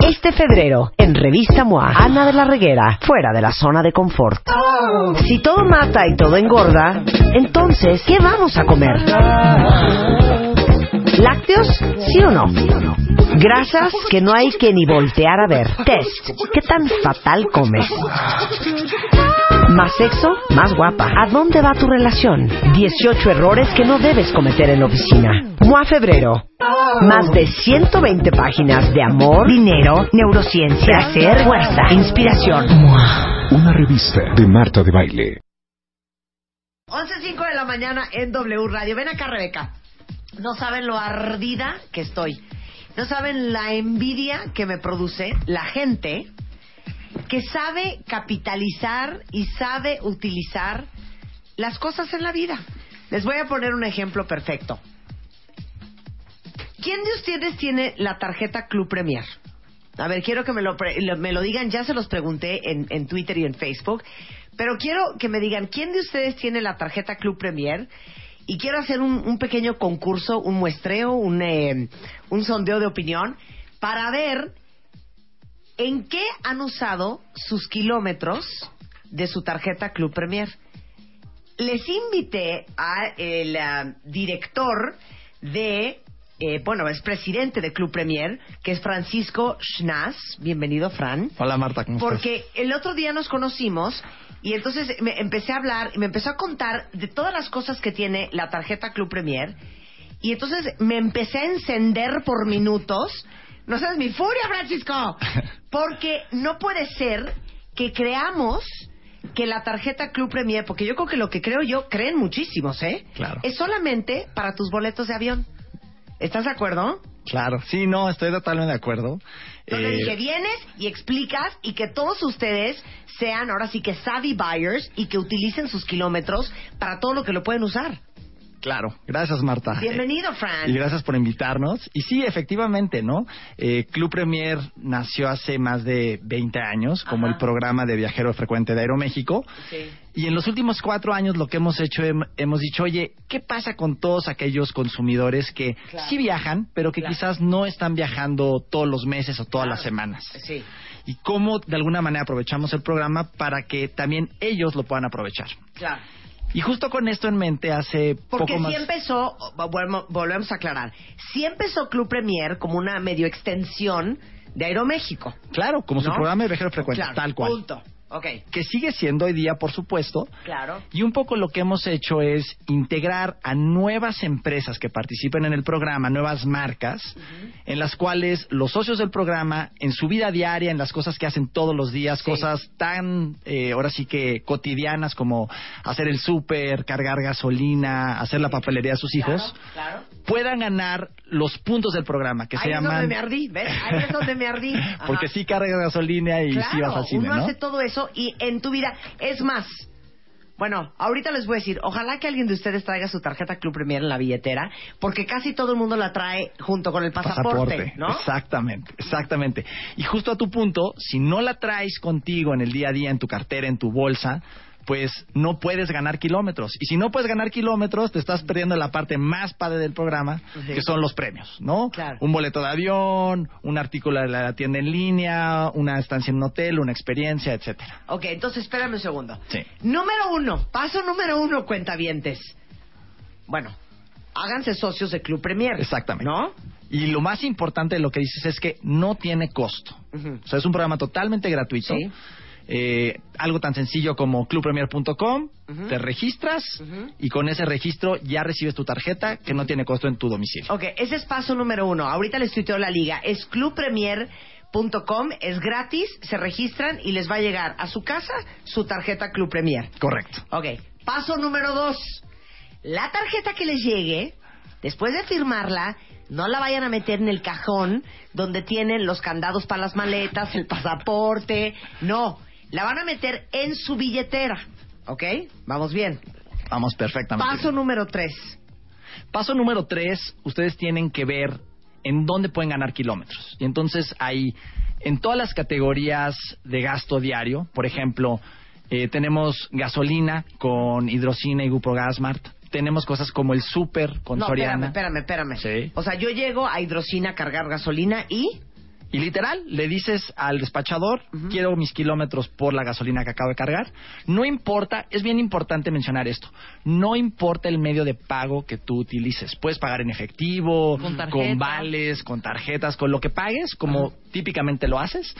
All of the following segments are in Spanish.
Este febrero, en Revista MOA, Ana de la Reguera, fuera de la zona de confort. Si todo mata y todo engorda, entonces, ¿qué vamos a comer? ¿Lácteos? ¿Sí o no? Grasas que no hay que ni voltear a ver. Test. ¿Qué tan fatal comes? Más sexo, más guapa. ¿A dónde va tu relación? 18 errores que no debes cometer en la oficina. MOA Febrero. Más de 120 páginas de amor, dinero, neurociencia, placer, fuerza, inspiración. MOA. Una revista de Marta de Baile. 11.05 de la mañana en W Radio. Ven acá, Rebeca. No saben lo ardida que estoy. No saben la envidia que me produce la gente que sabe capitalizar y sabe utilizar las cosas en la vida. Les voy a poner un ejemplo perfecto. ¿Quién de ustedes tiene la tarjeta Club Premier? A ver, quiero que me lo, pre- me lo digan, ya se los pregunté en, en Twitter y en Facebook, pero quiero que me digan, ¿quién de ustedes tiene la tarjeta Club Premier? Y quiero hacer un, pequeño concurso, un muestreo, un, eh, un sondeo de opinión, para ver en qué han usado sus kilómetros de su tarjeta Club Premier. Les invité a el ah, director de, eh, bueno, es presidente de Club Premier, que es Francisco Schnaz. Bienvenido, Fran. Hola Marta, ¿cómo estás? Porque el otro día nos conocimos y entonces me empecé a hablar y me empezó a contar de todas las cosas que tiene la tarjeta Club Premier y entonces me empecé a encender por minutos. No sabes mi furia, Francisco, porque no puede ser que creamos que la tarjeta Club Premier, porque yo creo que lo que creo yo, creen muchísimos, ¿eh? Claro. Es solamente para tus boletos de avión. ¿Estás de acuerdo? Claro, sí, no, estoy totalmente de acuerdo. Entonces Eh, dije, vienes y explicas y que todos ustedes sean ahora sí que savvy buyers y que utilicen sus kilómetros para todo lo que lo pueden usar. Claro, gracias Marta. Bienvenido, Eh, Fran. Y gracias por invitarnos. Y sí, efectivamente, ¿no? Eh, Club Premier nació hace más de 20 años como Ajá. el programa de viajero frecuente de Aeroméxico. Sí. Y en los últimos cuatro años lo que hemos hecho, hem- hemos dicho, oye, ¿qué pasa con todos aquellos consumidores que Claro. sí viajan, pero que Claro. quizás no están viajando todos los meses o todas Claro. las semanas? Sí. Y cómo de alguna manera aprovechamos el programa para que también ellos lo puedan aprovechar. Claro. Y justo con esto en mente, hace Porque poco más... sí empezó, volvemos, a aclarar, sí empezó Club Premier como una medio extensión de Aeroméxico. Claro, como su ¿no? programa de viajero frecuente, Claro, tal cual. Punto. Que sigue siendo hoy día, por supuesto. Claro. Y un poco lo que hemos hecho es integrar a nuevas empresas que participen en el programa, nuevas marcas, en las cuales los socios del programa, en su vida diaria, en las cosas que hacen todos los días, Sí. cosas tan, eh, ahora sí que cotidianas como hacer el súper, cargar gasolina, hacer la papelería de sus hijos, Claro. puedan ganar los puntos del programa, que se Ahí es donde me ardí, ¿ves? Ahí es donde me ardí. Porque sí cargas gasolina y claro, sí vas al cine, uno ¿no? hace todo eso y en tu vida es más. Bueno, ahorita les voy a decir, ojalá que alguien de ustedes traiga su tarjeta Club Premier en la billetera, porque casi todo el mundo la trae junto con el pasaporte, ¿no? Exactamente, exactamente. Y justo a tu punto, si no la traes contigo en el día a día, en tu cartera, en tu bolsa, pues no puedes ganar kilómetros. Y si no puedes ganar kilómetros, te estás perdiendo la parte más padre del programa, Sí. que son los premios, ¿no? Claro. Un boleto de avión, un artículo de la tienda en línea, una estancia en un hotel, una experiencia, etcétera. Ok, entonces espérame un segundo. Sí. Número uno, paso número uno, cuentavientes. Bueno, háganse socios de Club Premier. Exactamente. ¿No? Y lo más importante de lo que dices es que no tiene costo. O sea, es un programa totalmente gratuito. Sí. Eh, algo tan sencillo como clubpremier.com, Ujú. te registras y con ese registro ya recibes tu tarjeta que no tiene costo en tu domicilio. Ok, ese es paso número uno. Ahorita les tuiteo la liga. Es clubpremier.com, es gratis, se registran y les va a llegar a su casa su tarjeta Club Premier. Correcto. Ok, paso número dos. La tarjeta que les llegue, después de firmarla, no la vayan a meter en el cajón donde tienen los candados para las maletas, el pasaporte. No, la van a meter en su billetera. ¿Ok? Vamos bien. Vamos perfectamente. Paso bien. número tres. Paso número tres, ustedes tienen que ver en dónde pueden ganar kilómetros. Y entonces hay en todas las categorías de gasto diario, por ejemplo, eh, tenemos gasolina con hidrocina y Grupo Gasmart. Tenemos cosas como el súper con no, Soriana. espérame, espérame, espérame. Sí. O sea, yo llego a Hidrocina a cargar gasolina y... Y literal, le dices al despachador, quiero mis kilómetros por la gasolina que acabo de cargar. No importa, es bien importante mencionar esto, no importa el medio de pago que tú utilices. Puedes pagar en efectivo, Con tarjeta. vales, con tarjetas, con lo que pagues, como típicamente lo haces.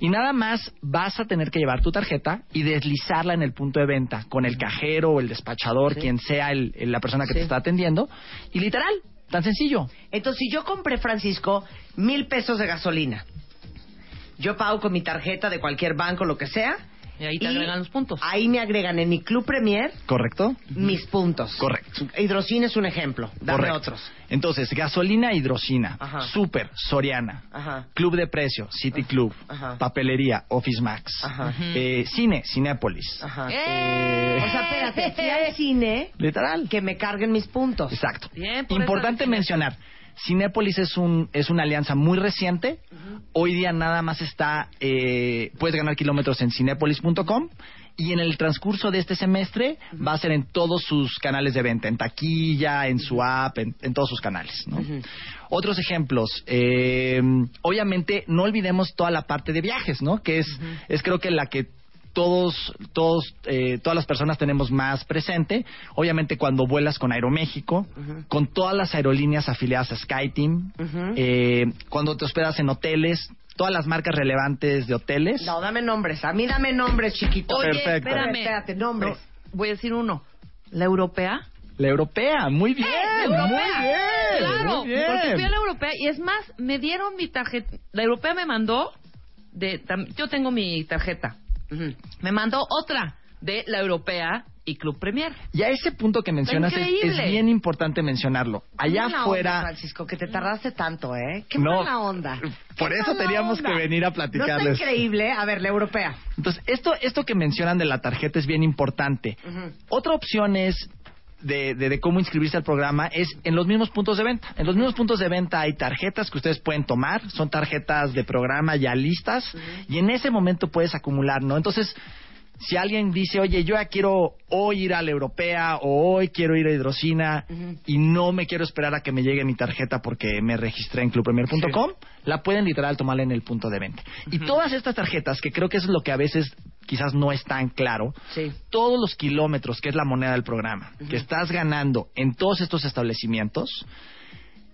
Y nada más vas a tener que llevar tu tarjeta y deslizarla en el punto de venta con el cajero o el despachador, quien sea el- el- la persona que Sí. te está atendiendo. Y literal, tan sencillo. Entonces, si yo compré, Francisco, mil pesos de gasolina, yo pago con mi tarjeta de cualquier banco, lo que sea. Y ahí te agregan los puntos. Ahí me agregan en mi Club Premier ¿Correcto? mis puntos. Correcto. Hidrocina es un ejemplo. Dame Correcto. otros. Entonces, gasolina, hidrocina, Ajá. Super, Soriana, Ajá. Club de Precio, City Club, Ajá. Papelería, Office Max, Ajá. eh, Cine, Cinépolis. Ajá. ¡Eh! O sea, espérate, fui al cine Literal. que me carguen mis puntos. Exacto. Bien, por Importante mencionar, Cinépolis es un es una alianza muy reciente. Hoy día nada más está eh, puedes ganar kilómetros en cinépolis.com y en el transcurso de este semestre va a ser en todos sus canales de venta, en taquilla, en su app, en, en todos sus canales. ¿no? Otros ejemplos, eh, obviamente no olvidemos toda la parte de viajes, ¿no? Que es es creo que la que todos, todos, eh, todas las personas tenemos más presente. Obviamente cuando vuelas con Aeroméxico, con todas las aerolíneas afiliadas a SkyTeam, Ujú. eh, cuando te hospedas en hoteles, todas las marcas relevantes de hoteles. No, dame nombres. A mí dame nombres, chiquito. Oye, Perfecto. espérame. Espérate, nombres. No, voy a decir uno. La europea. La europea, muy bien, ¡Eh, la muy bien, Claro, muy bien. porque fui a la europea y es más, me dieron mi tarjeta. La europea me mandó de. tam- Yo tengo mi tarjeta. Me mandó otra de la europea y Club Premier. Y a ese punto que mencionas es, bien importante mencionarlo. Allá mala afuera, onda, Francisco, que te tardaste tanto, ¿eh? Qué No, mala onda. por eso teníamos onda. que venir a ¿No platicarles. está increíble? A ver, la europea. Entonces, esto, esto que mencionan de la tarjeta es bien importante. Otra opción es de, de- de cómo inscribirse al programa es en los mismos puntos de venta. En los mismos puntos de venta hay tarjetas que ustedes pueden tomar, son tarjetas de programa ya listas y en ese momento puedes acumular, ¿no? Entonces, si alguien dice, oye, yo ya quiero hoy ir a la europea o hoy quiero ir a hidrocina y no me quiero esperar a que me llegue mi tarjeta porque me registré en clubpremier.com, la pueden literal tomarla en el punto de venta. Y todas estas tarjetas, que creo que eso es lo que a veces quizás no es tan claro, Sí. todos los kilómetros, que es la moneda del programa, que estás ganando en todos estos establecimientos,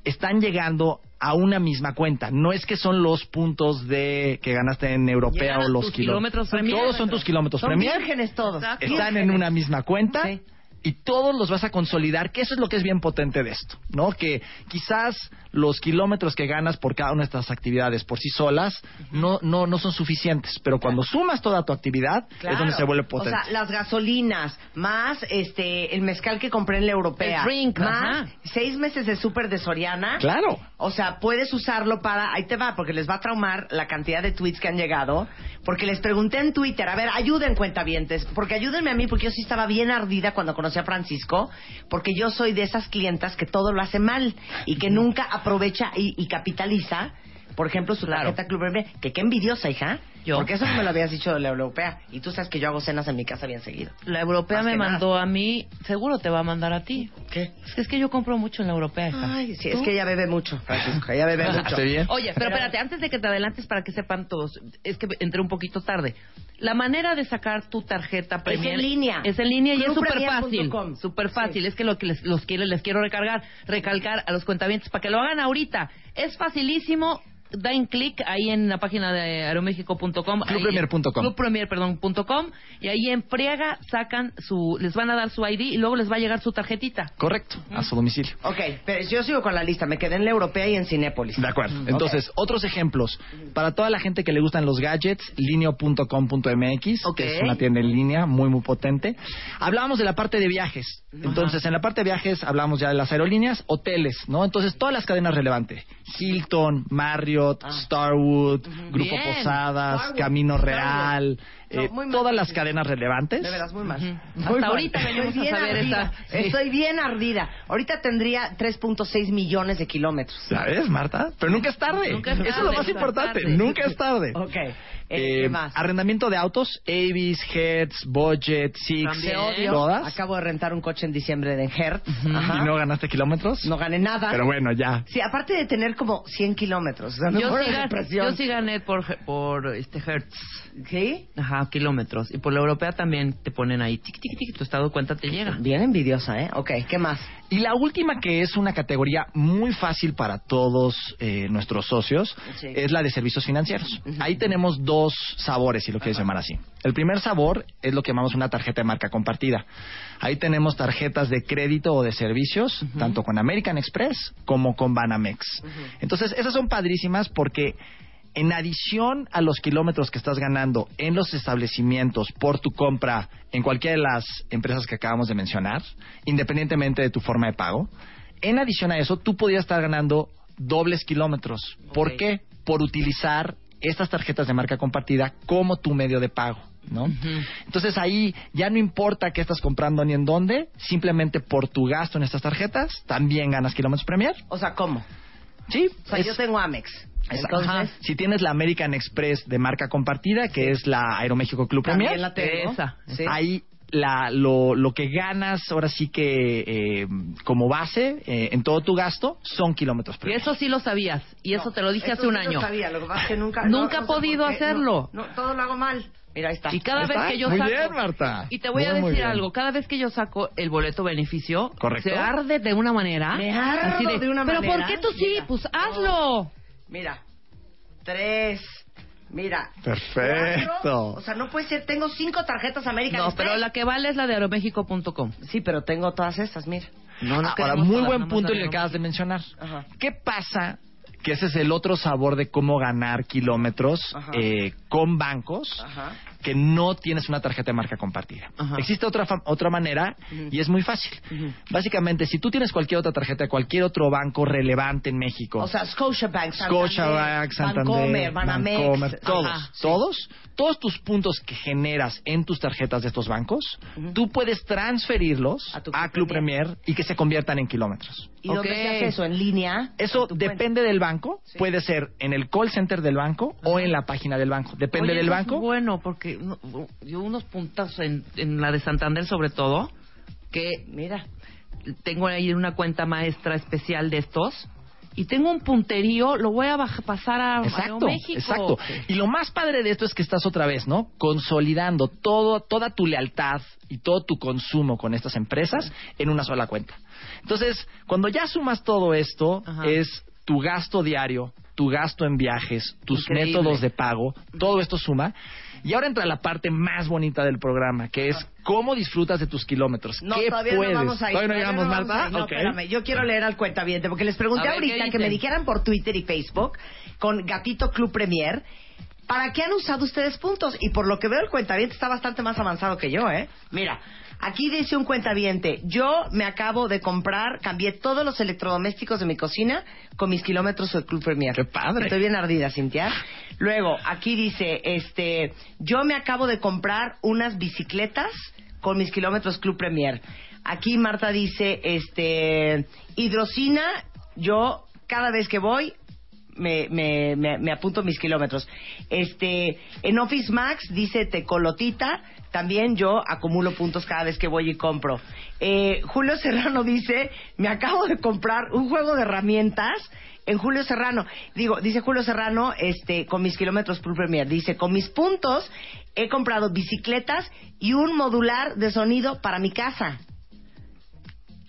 están llegando a una misma cuenta. No es que son los puntos de que ganaste en europea o los kilómetros. Todos son tus kilómetros Son Premier. vírgenes todos. Exacto. Están en una misma cuenta. Sí. Y todos los vas a consolidar, que eso es lo que es bien potente de esto, ¿no? Que quizás los kilómetros que ganas por cada una de estas actividades por sí solas no, no, no son suficientes, pero cuando sumas toda tu actividad Claro. es donde se vuelve potente. O sea, las gasolinas, más este el mezcal que compré en la europea, El drink, más ajá. seis meses de súper de Soriana. claro. O sea, puedes usarlo para... Ahí te va, porque les va a traumar la cantidad de tweets que han llegado. Porque les pregunté en Twitter, a ver, ayuden cuentavientes, porque ayúdenme a mí, porque yo sí estaba bien ardida cuando conocí a Francisco, porque yo soy de esas clientas que todo lo hace mal y que nunca aprovecha y, y capitaliza, por ejemplo, su tarjeta Club Premier, que qué envidiosa, hija. Yo. Porque eso no me lo habías dicho de la europea. Y tú sabes que yo hago cenas en mi casa bien seguido. La europea Más me nada. mandó a mí, seguro te va a mandar a ti. ¿Qué? Es que, es que yo compro mucho en la europea. hija. Ay, sí, es que ella bebe mucho, Francisco, ella bebe mucho. ¿Está bien? Oye, pero espérate, antes de que te adelantes para que sepan todos, es que entré un poquito tarde. La manera de sacar tu tarjeta Premier en línea. Es en línea y es súper fácil. Súper fácil. Sí. Es que lo que les, los quiero, les quiero recargar, recalcar a los cuentavientes para que lo hagan ahorita. Es facilísimo. Dan clic ahí en la página de aeroméxico.com. Clubpremier.com. Clubpremier, perdón, punto com, y ahí en friega sacan su, les van a dar su ID y luego les va a llegar su tarjetita. Correcto, a su domicilio. Ok, pero yo sigo con la lista. Me quedé en la europea y en Cinépolis. De acuerdo. Entonces, otros ejemplos. Para toda la gente que le gustan los gadgets, lineo.com.mx, Ok. que es una tienda en línea muy, muy potente. Hablábamos de la parte de viajes. Entonces, en la parte de viajes hablamos ya de las aerolíneas, hoteles, ¿no? Entonces, todas las cadenas relevantes. Hilton, Marriott, Starwood, Grupo Bien. Posadas, Starwood, Camino Starwood. Real, No, eh, muy mal. todas las cadenas relevantes. De veras, muy mal. Hasta mal. ahorita venimos Estoy a bien saber ardida. esa- sí. Estoy bien ardida. Ahorita tendría 3.6 millones de kilómetros. ¿Sabes, Marta? Pero nunca es tarde. Nunca es Eso es lo más importante. tarde. Nunca es tarde. Ok. Eh, Eh, ¿Qué más? arrendamiento de autos, Avis, Hertz, Budget, Six, todas. Acabo de rentar un coche en diciembre de Hertz. Ajá. ¿Y no ganaste kilómetros? No gané nada. Pero bueno, ya. Sí, aparte de tener como 100 kilómetros. O sea, no Yo fue sí, una gan- depresión. yo sí gané por, por este Hertz. ¿Sí? Ajá, kilómetros. Y por la europea también te ponen ahí, tic, tic, tic, tu estado de cuenta te llega. Bien envidiosa, ¿eh? Ok, ¿qué más? Y la última, que es una categoría muy fácil para todos eh, nuestros socios, Sí. es la de servicios financieros. Ahí tenemos dos sabores, si lo quieres llamar así. El primer sabor es lo que llamamos una tarjeta de marca compartida. Ahí tenemos tarjetas de crédito o de servicios, tanto con American Express como con Banamex. Entonces, esas son padrísimas porque en adición a los kilómetros que estás ganando en los establecimientos por tu compra en cualquiera de las empresas que acabamos de mencionar, independientemente de tu forma de pago, en adición a eso, tú podrías estar ganando dobles kilómetros. ¿Por qué? Por utilizar estas tarjetas de marca compartida como tu medio de pago. ¿no? Entonces ahí ya no importa qué estás comprando ni en dónde, simplemente por tu gasto en estas tarjetas también ganas kilómetros Premier. O sea, ¿cómo? Sí, O sea, es- yo tengo Amex. Es- Entonces, ajá. si tienes la American Express de marca compartida, que es la Aeroméxico Club también Premier, la tengo. Esa, Sí. ahí la, lo, lo que ganas ahora sí que eh, como base eh, en todo tu gasto son kilómetros Y eso sí lo sabías. Y eso No, te lo dije hace un sí lo año. sabía, lo que pasa es que nunca, Nunca no- he no sé podido hacerlo. No, no, todo lo hago mal. Mira, ahí está. Y cada Ahí vez está. que yo Muy saco... bien, Marta. Y te voy a Muy, decir algo. Cada vez que yo saco el boleto beneficio, Correcto. se arde de una manera. Me ardo de una Pero manera. ¿por qué tú sí? Mira. Pues hazlo. Mira, tres. Mira. Perfecto. cuatro. O sea, no puede ser. Tengo cinco tarjetas American No, Express. pero la que vale es la de aeroméxico.com. Sí, pero tengo todas estas, mira. No, no Ahora, queremos muy todas, buen punto el que acabas de mencionar. Ajá. ¿Qué pasa? Que ese es el otro sabor de cómo ganar kilómetros eh, con bancos Ajá. Que no tienes una tarjeta de marca compartida. Ajá. Existe otra otra manera y es muy fácil. Básicamente, si tú tienes cualquier otra tarjeta de cualquier otro banco relevante en México, O sea, Scotiabank, Santander, Scotiabank, Santander, Bancomer, Banamex. Bancomer, todos, Ajá, sí. todos, todos tus puntos que generas en tus tarjetas de estos bancos, tú puedes transferirlos A Club Premier. Y que se conviertan en kilómetros. ¿Y dónde Ok. se hace eso? ¿En línea? Eso depende del banco, puede ser en el call center del banco o en la página del banco, depende Oye, del es banco. bueno, porque no- yo unos puntos en, en la de Santander sobre todo, que Mira. tengo ahí una cuenta maestra especial de estos y tengo un punterío, lo voy a pasar a Exacto, México. exacto. Y lo más padre de esto es que estás otra vez, ¿no? Consolidando todo, toda tu lealtad y todo tu consumo con estas empresas en una sola cuenta. Entonces, cuando ya sumas todo esto, Ajá. es tu gasto diario, tu gasto en viajes, tus Increíble. métodos de pago, todo esto suma. Y ahora entra la parte más bonita del programa, que es cómo disfrutas de tus kilómetros. No, ¿Qué todavía puedes? no vamos a ir. ¿Todavía no llegamos, no Marta? espérame. Yo quiero leer al cuentaviente, porque les pregunté ver, ¿qué ahorita que me dijeran por Twitter y Facebook con Gatito Club Premier. ¿Para qué han usado ustedes puntos? Y por lo que veo, el cuentaviente está bastante más avanzado que yo, ¿eh? Mira, aquí dice un cuentaviente, yo me acabo de comprar, cambié todos los electrodomésticos de mi cocina con mis kilómetros del Club Premier. ¡Qué padre! Estoy bien ardida, Cintia. Luego, aquí dice, este, yo me acabo de comprar unas bicicletas con mis kilómetros Club Premier. Aquí Marta dice, este, hidrocina, yo cada vez que voy me, me, me, me apunto mis kilómetros. Este, en Office Max dice Tecolotita, también yo acumulo puntos cada vez que voy y compro. Eh, Julio Serrano dice, me acabo de comprar un juego de herramientas en Julio Serrano. Digo, dice Julio Serrano, este, con mis kilómetros Club Premier, dice, con mis puntos he comprado bicicletas y un modular de sonido para mi casa.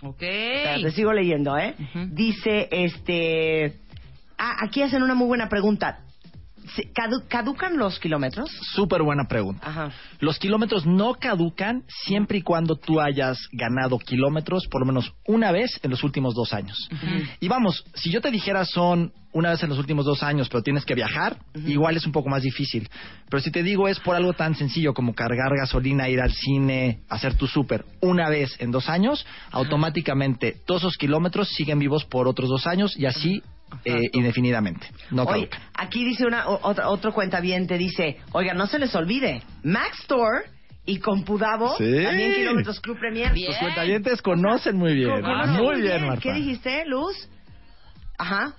Ok. Espera, Te sigo leyendo, ¿eh? Dice, este... Ah, aquí hacen una muy buena pregunta. ¿Se- cadu- ¿Caducan los kilómetros? Súper buena pregunta. Ajá. Los kilómetros no caducan siempre y cuando tú hayas ganado kilómetros por lo menos una vez en los últimos dos años. Y vamos, si yo te dijera son una vez en los últimos dos años, pero tienes que viajar, igual es un poco más difícil. Pero si te digo es por algo tan sencillo como cargar gasolina, ir al cine, hacer tu súper una vez en dos años, automáticamente todos esos kilómetros siguen vivos por otros dos años y así eh, indefinidamente. No Oye, caducan. aquí dice una o- otra, otro cuentaviente, dice, oiga, no se les olvide, Max Store y Compudavo, Sí. también Kilómetros Club Premier. Bien. Los cuentavientes conocen muy bien. Conocen muy bien, Marta. ¿Qué dijiste, Luz? Ajá.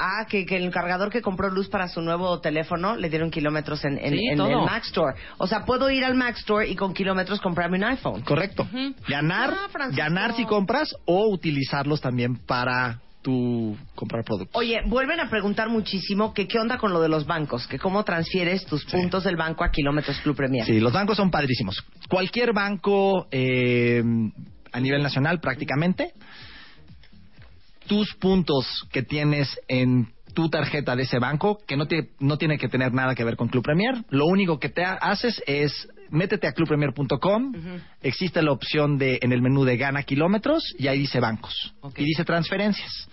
Ah, que, que el cargador que compró Luz para su nuevo teléfono le dieron kilómetros en, en, Sí, en todo. el Mac Store. O sea, puedo ir al Mac Store y con kilómetros comprarme un iPhone. Correcto. Ganar, Ah, ganar si compras o utilizarlos también para tu comprar productos. Oye, vuelven a preguntar muchísimo que qué onda con lo de los bancos, que cómo transfieres tus puntos del banco a kilómetros Club Premier. Sí, los bancos son padrísimos. Cualquier banco eh, a nivel nacional prácticamente, tus puntos que tienes en tu tarjeta de ese banco, que no, te- no tiene que tener nada que ver con Club Premier, lo único que te ha- haces es métete a clubpremier.com, existe la opción de en el menú de gana kilómetros y ahí dice bancos y dice transferencias.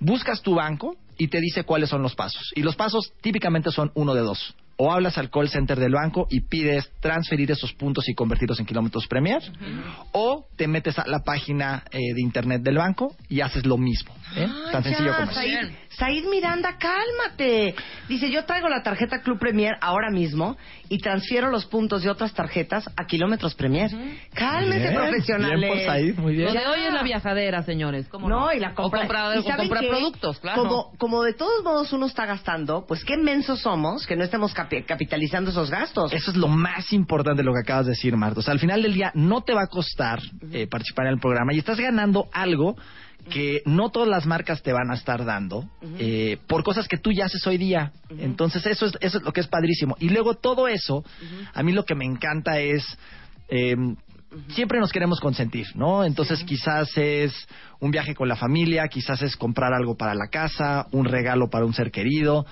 Buscas tu banco y te dice cuáles son los pasos. Y los pasos típicamente son uno de dos. O hablas al call center del banco y pides transferir esos puntos y convertirlos en kilómetros Premier. O te metes a la página eh, de internet del banco y haces lo mismo. ¿eh? Ah, Tan sencillo como. Bien. Said Miranda, cálmate. Dice, yo traigo la tarjeta Club Premier ahora mismo y transfiero los puntos de otras tarjetas a kilómetros Premier. Cálmese, Bien, profesionales. bien por Said, muy bien. Lo de hoy es la viajadera, señores. ¿Cómo No, y la compra. O comprar, ¿Y o saben comprar qué? productos, claro. Como, como de todos modos uno está gastando, pues qué mensos somos que no estemos capi- capitalizando esos gastos. Eso es lo más importante de lo que acabas de decir, Marta. O sea, al final del día no te va a costar eh, participar en el programa y estás ganando algo que no todas las marcas te van a estar dando eh, por cosas que tú ya haces hoy día. Entonces, eso es, eso es lo que es padrísimo. Y luego todo eso, a mí lo que me encanta es... eh, Siempre nos queremos consentir, ¿no? Entonces quizás es un viaje con la familia, quizás es comprar algo para la casa, un regalo para un ser querido.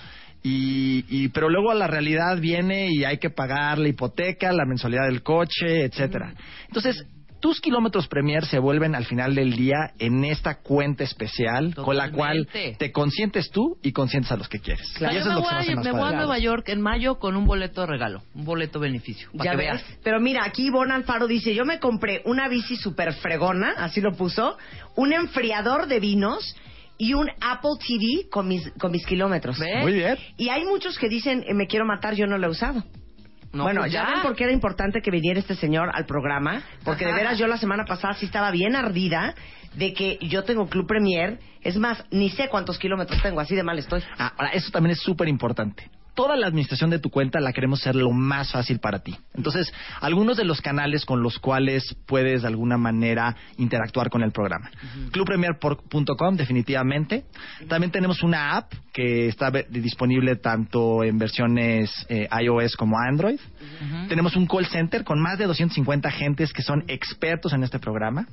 Y, y- pero luego la realidad viene y hay que pagar la hipoteca, la mensualidad del coche, etcétera. Entonces, tus kilómetros Premier se vuelven al final del día en esta cuenta especial con la cual te consientes tú y consientes a los que quieres. O sea, Y yo eso me es lo que voy, se me hace a, me voy a. Nueva York en mayo con un boleto de regalo, un boleto beneficio. Para Ya que ves. veas. Pero mira, aquí Ivonne Alfaro dice, yo me compré una bici super fregona, así lo puso, un enfriador de vinos y un Apple TV con mis, con mis kilómetros. ¿Ves? Muy bien. Y hay muchos que dicen, eh, me quiero matar, yo no lo he usado. No, bueno, pues ya ya. ven por qué era importante que viniera este señor al programa, porque de veras yo la semana pasada sí estaba bien ardida de que yo tengo Club Premier, es más, ni sé cuántos kilómetros tengo, así de mal estoy. Ah, Ahora, eso también es súper importante. Toda la administración de tu cuenta la queremos hacer lo más fácil para ti. Entonces, algunos de los canales con los cuales puedes de alguna manera interactuar con el programa. Clubpremier.com, definitivamente. También tenemos una app que está disponible tanto en versiones eh, iOS como Android. Tenemos un call center con más de 250 agentes que son expertos en este programa.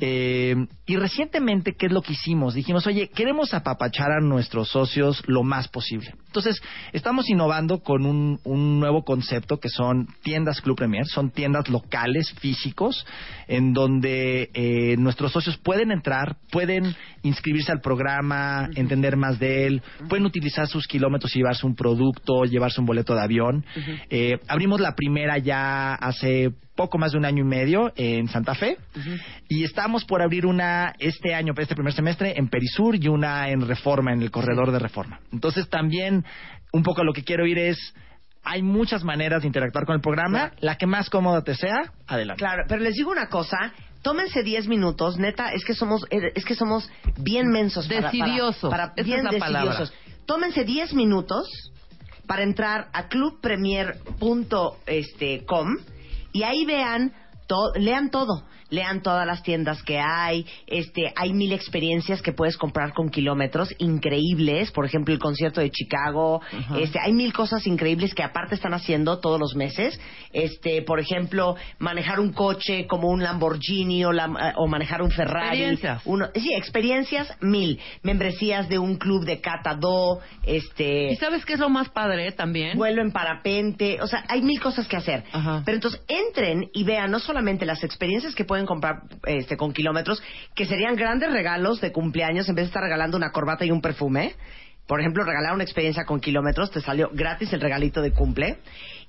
Eh, y recientemente, ¿qué es lo que hicimos? Dijimos, oye, queremos apapachar a nuestros socios lo más posible. Entonces, estamos innovando con un, un nuevo concepto que son tiendas Club Premier, son tiendas locales, físicos, en donde eh, nuestros socios pueden entrar, pueden inscribirse al programa, entender más de él, pueden utilizar sus kilómetros y llevarse un producto, llevarse un boleto de avión. Eh, abrimos la primera ya hace poco más de un año y medio en Santa Fe y estamos por abrir una este año, este primer semestre en Perisur y una en Reforma, en el corredor de Reforma. Entonces también un poco lo que quiero ir es hay muchas maneras de interactuar con el programa, la que más cómoda te sea, adelante. Claro, pero les digo una cosa, tómense 10 minutos, neta, es que somos es que somos bien mensos para- para- Decidiosos. para, Esa bien es la palabra. decidiosos. Tómense 10 minutos para entrar a clubpremier.com este, y ahí vean to- lean todo. Lean todas las tiendas que hay, este, hay mil experiencias que puedes comprar con kilómetros increíbles, por ejemplo el concierto de Chicago, este, hay mil cosas increíbles que aparte están haciendo todos los meses, este, por ejemplo manejar un coche como un Lamborghini o, la- eh, o manejar un Ferrari, Experiencias. uno, sí, experiencias mil, membresías de un club de Cata Do, este, ¿Y sabes qué es lo más padre también? vuelo en parapente, o sea, hay mil cosas que hacer. Ajá. Pero entonces entren y vean no solamente las experiencias que pueden comprar este, con kilómetros, que serían grandes regalos de cumpleaños en vez de estar regalando una corbata y un perfume. Por ejemplo, regalar una experiencia con kilómetros, te salió gratis el regalito de cumple.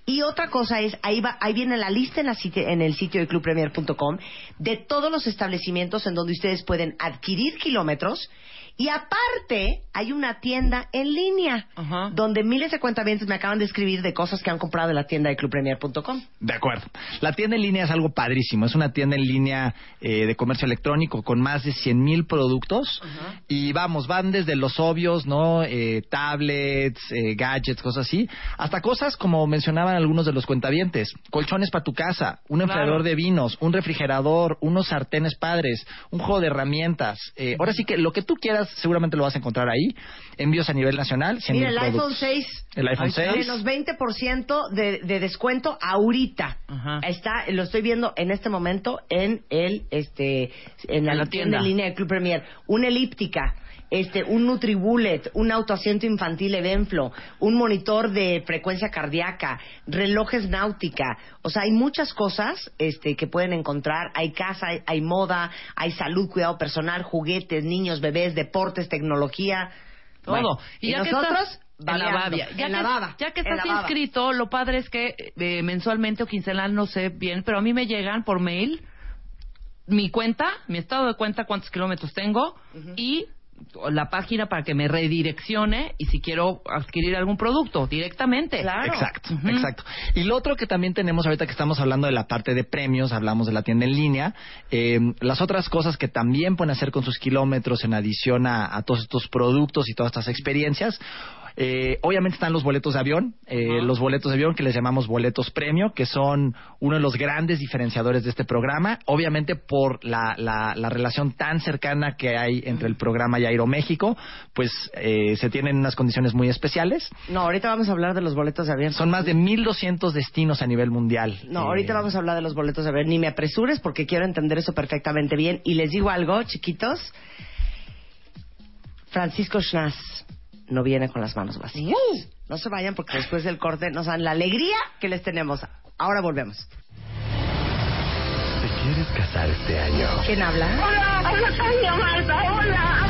Y otra cosa es, ahí, va, ahí viene la lista en, la sitio- en el sitio de clubpremier.com de todos los establecimientos en donde ustedes pueden adquirir kilómetros Y aparte, hay una tienda en línea Ajá. donde miles de cuentavientes me acaban de escribir de cosas que han comprado en la tienda de clubpremier.com. De acuerdo. La tienda en línea es algo padrísimo. Es una tienda en línea eh, de comercio electrónico con más de 100 mil productos. Y vamos, van desde los obvios, ¿no? Eh, tablets, eh, gadgets, cosas así, hasta cosas como mencionaban algunos de los cuentavientes. Colchones para tu casa, un Claro. enfriador de vinos, un refrigerador, unos sartenes padres, un juego de herramientas. Eh, ahora sí que lo que tú quieras seguramente lo vas a encontrar ahí. Envíos a nivel nacional. 100 Mira, el iPhone productos. 6. El iPhone 6. Menos 20% de, de descuento ahorita. Ajá. Está, lo estoy viendo en este momento en el, este, en la, En la tienda en línea de Club Premier. Una elíptica. Este, un NutriBullet, un autoasiento infantil Evenflo, un monitor de frecuencia cardíaca, relojes náutica, o sea, hay muchas cosas este, que pueden encontrar. Hay casa, hay, hay moda, hay salud, cuidado personal, juguetes, niños, bebés, deportes, tecnología. Todo. Bueno, y ya que nosotros estás en la. Ya que, ya que estás inscrito, lo padre es que eh, mensualmente o quincenal, no sé bien, pero a mí me llegan por mail mi cuenta, mi estado de cuenta, cuántos kilómetros tengo y la página para que me redireccione y si quiero adquirir algún producto directamente. Claro. Exacto, exacto. Y lo otro que también tenemos ahorita que estamos hablando de la parte de premios, hablamos de la tienda en línea, eh, las otras cosas que también pueden hacer con sus kilómetros en adición a, a todos estos productos y todas estas experiencias. Eh, obviamente están los boletos de avión, eh, los boletos de avión que les llamamos boletos premio, que son uno de los grandes diferenciadores de este programa, obviamente por la, la, la relación tan cercana que hay entre el programa y Aeroméxico, pues eh, se tienen unas condiciones muy especiales. No, ahorita vamos a hablar de los boletos de avión. Son más de 1.200 destinos a nivel mundial. No, Eh, ahorita vamos a hablar de los boletos de avión. Ni me apresures porque quiero entender eso perfectamente bien. Y les digo algo, chiquitos. Francisco Schnaz no viene con las manos vacías. No se vayan porque después del corte nos dan la alegría que les tenemos. Ahora volvemos. ¿Te quieres casar este año? ¿Quién habla? Hola, hola, Tania, Marta, hola.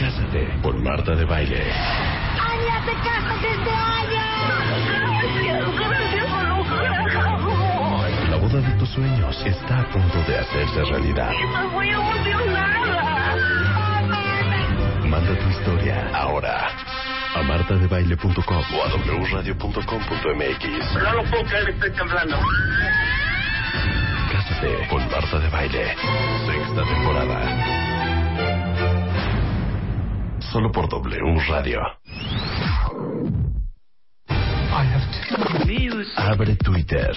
Cásate con Marta de Baile. Ania, te casas este año. Gracias, gracias, La boda de tus sueños está a punto de hacerse realidad. Estoy muy emocionada. Manda tu historia ahora a martadebaile.com o a wradio.com.mx. No lo puedo creer, estoy temblando. Cásate con Marta de Baile. Sexta temporada. Solo por W Radio. Abre Twitter.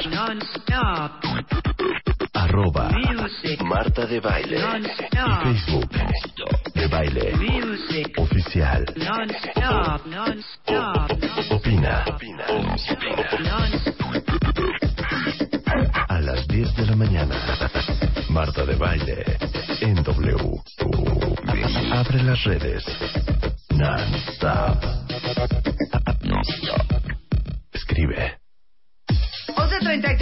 Arroba Marta de Baile. Y Facebook. Baile. Oficial. O- Opina. A las 10 de la mañana. Marta de Baile. En W. Abre las redes. Non-stop.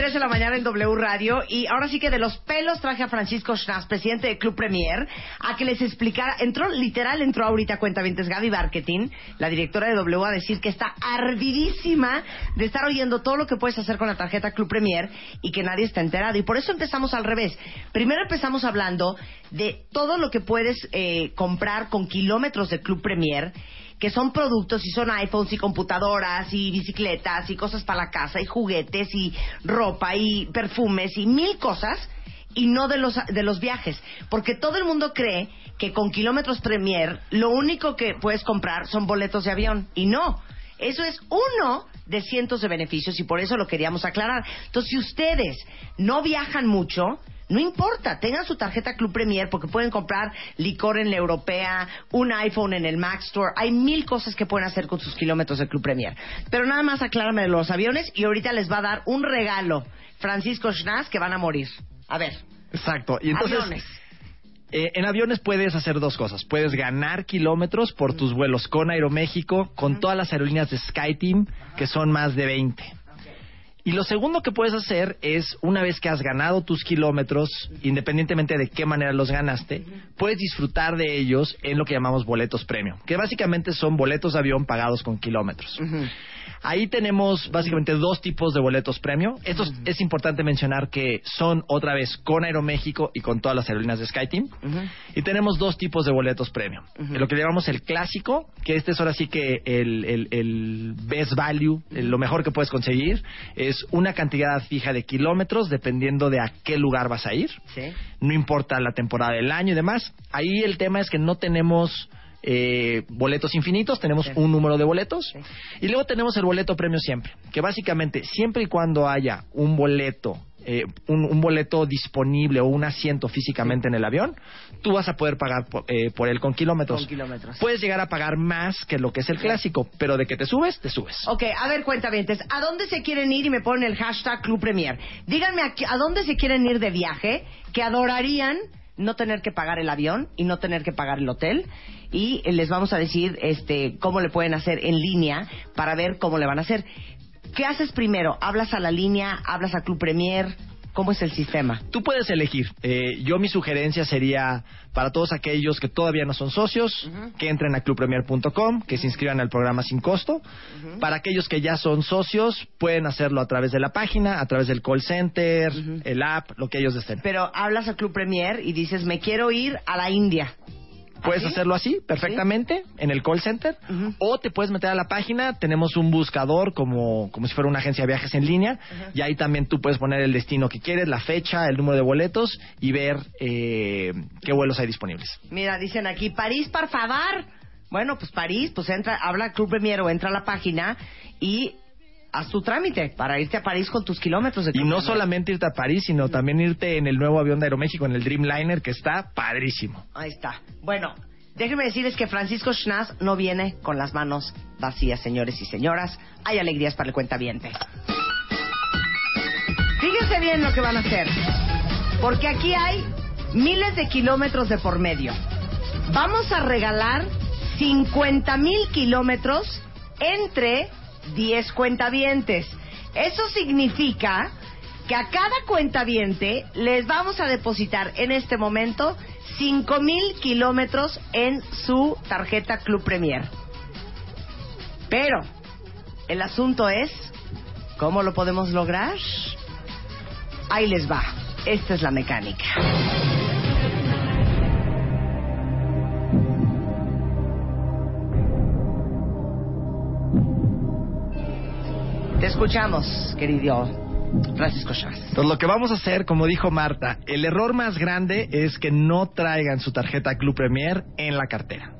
11.33 de la mañana en W Radio y ahora sí que de los pelos traje a Francisco Schnaz, presidente de Club Premier, a que les explicara, entró, literal entró ahorita cuenta Gaby Marketing, la directora de W, a decir que está ardidísima de estar oyendo todo lo que puedes hacer con la tarjeta Club Premier y que nadie está enterado. Y por eso empezamos al revés. Primero empezamos hablando de todo lo que puedes eh, comprar con kilómetros de Club Premier que son productos y son iPhones y computadoras y bicicletas y cosas para la casa y juguetes y ropa y perfumes y mil cosas y no de los de los viajes, porque todo el mundo cree que con kilómetros Premier lo único que puedes comprar son boletos de avión y no. Eso es uno de cientos de beneficios y por eso lo queríamos aclarar. Entonces, si ustedes no viajan mucho, no importa, tengan su tarjeta Club Premier porque pueden comprar licor en la Europea, un iPhone en el Mac Store. Hay mil cosas que pueden hacer con sus kilómetros de Club Premier. Pero nada más aclárame de los aviones y ahorita les va a dar un regalo Francisco Schnaz que van a morir. A ver, Exacto. Y entonces, aviones. eh, en aviones puedes hacer dos cosas. Puedes ganar kilómetros por tus vuelos con Aeroméxico, con todas las aerolíneas de SkyTeam, que son más de 20. Y lo segundo que puedes hacer es, una vez que has ganado tus kilómetros, independientemente de qué manera los ganaste, puedes disfrutar de ellos en lo que llamamos boletos premium, que básicamente son boletos de avión pagados con kilómetros. Ahí tenemos básicamente dos tipos de boletos premio. Esto es importante mencionar que son otra vez con Aeroméxico y con todas las aerolíneas de SkyTeam. Y tenemos dos tipos de boletos premio. Lo que llamamos el clásico, que este es ahora sí que el, el- el best value, el- lo mejor que puedes conseguir, es una cantidad fija de kilómetros dependiendo de a qué lugar vas a ir. Sí. No importa la temporada del año y demás. Ahí el tema es que no tenemos eh, boletos infinitos, tenemos Sí. un número de boletos. Sí. Y luego tenemos el boleto premio siempre, que básicamente siempre y cuando haya un boleto, eh, un, un boleto disponible o un asiento físicamente en el avión, tú vas a poder pagar por, eh, por él con kilómetros. Con kilómetros. Puedes llegar a pagar más que lo que es el clásico, pero de que te subes, te subes. Ok, a ver, cuentavientes, ¿a dónde se quieren ir? Y me ponen el hashtag Club Premier. Díganme a, a dónde se quieren ir de viaje que adorarían no tener que pagar el avión y no tener que pagar el hotel. Y les vamos a decir este, cómo le pueden hacer en línea para ver cómo le van a hacer. ¿Qué haces primero? ¿Hablas a la línea? ¿Hablas a Club Premier? ¿Cómo es el sistema? Tú puedes elegir. Eh, yo mi sugerencia sería para todos aquellos que todavía no son socios, que entren a clubpremier.com, que se inscriban al programa sin costo. Para aquellos que ya son socios, pueden hacerlo a través de la página, a través del call center, el app, lo que ellos deseen. Pero hablas a Club Premier y dices, me quiero ir a la India. Puedes hacerlo así, perfectamente, en el call center, o te puedes meter a la página, tenemos un buscador como, como si fuera una agencia de viajes en línea, y ahí también tú puedes poner el destino que quieres, la fecha, el número de boletos, y ver eh, qué vuelos hay disponibles. Mira, dicen aquí, París, por favor. Bueno, pues París, pues entra, habla Club Premier o entra a la página y haz tu trámite para irte a París con tus kilómetros de Y no solamente irte a París, sino también irte en el nuevo avión de Aeroméxico, en el Dreamliner, que está padrísimo. Ahí está. Bueno, déjenme decirles que Francisco Schnaz no viene con las manos vacías, señores y señoras. Hay alegrías para el cuentaviente. Fíjense bien lo que van a hacer. Porque aquí hay miles de kilómetros de por medio. Vamos a regalar 50 mil kilómetros entre 10 cuentavientes. Eso significa que a cada cuentaviente les vamos a depositar en este momento 5 mil kilómetros en su tarjeta Club Premier. Pero el asunto es, ¿cómo lo podemos lograr? Ahí les va. Esta es la mecánica. Escuchamos, querido Francisco Chávez. Entonces, lo que vamos a hacer, como dijo Marta, el error más grande es que no traigan su tarjeta Club Premier en la cartera.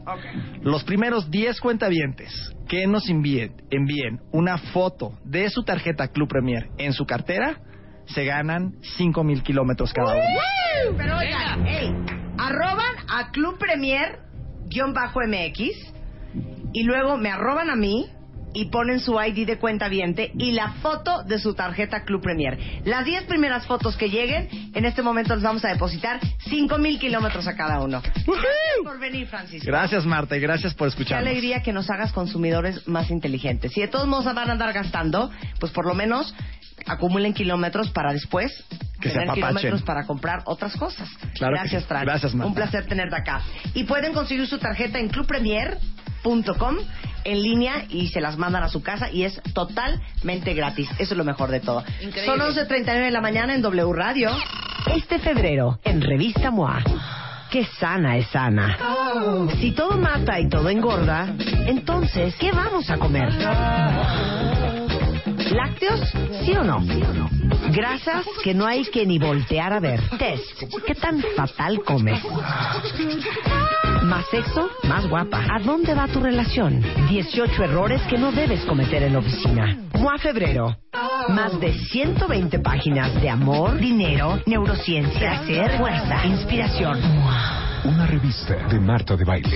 Los primeros 10 cuentavientes que nos envíen, envíen una foto de su tarjeta Club Premier en su cartera, se ganan 5 mil kilómetros cada uno. Pero oigan, ey, arroban a Club Premier guion bajo MX y luego me arroban a mí y ponen su ID de cuenta viente y la foto de su tarjeta Club Premier. Las 10 primeras fotos que lleguen, en este momento les vamos a depositar 5 mil kilómetros a cada uno. Gracias por venir, Francisco. Gracias, Marta, y gracias por Qué escucharnos. alegría que nos hagas consumidores más inteligentes. Si de todos modos van a andar gastando, pues por lo menos acumulen kilómetros para después Que tener kilómetros para comprar otras cosas. Claro Gracias, sí. Fran. Gracias, Marta. Un placer tenerte acá. Y pueden conseguir su tarjeta en clubpremier.com en línea y se las mandan a su casa y es totalmente gratis. Eso es lo mejor de todo. Increíble. Son 11.39 de la mañana en W Radio. Este febrero, en Revista MOA. Qué sana es Ana. Si todo mata y todo engorda, entonces, ¿qué vamos a comer? ¿Lácteos? ¿Sí o no? Grasas que no hay que ni voltear a ver. Test. ¿Qué tan fatal comes? Más sexo, más guapa. ¿A dónde va tu relación? 18 errores que no debes cometer en la oficina. MOA Febrero. Más de 120 páginas de amor, dinero, neurociencia, placer, fuerza, inspiración. Una revista de Marta de Baile.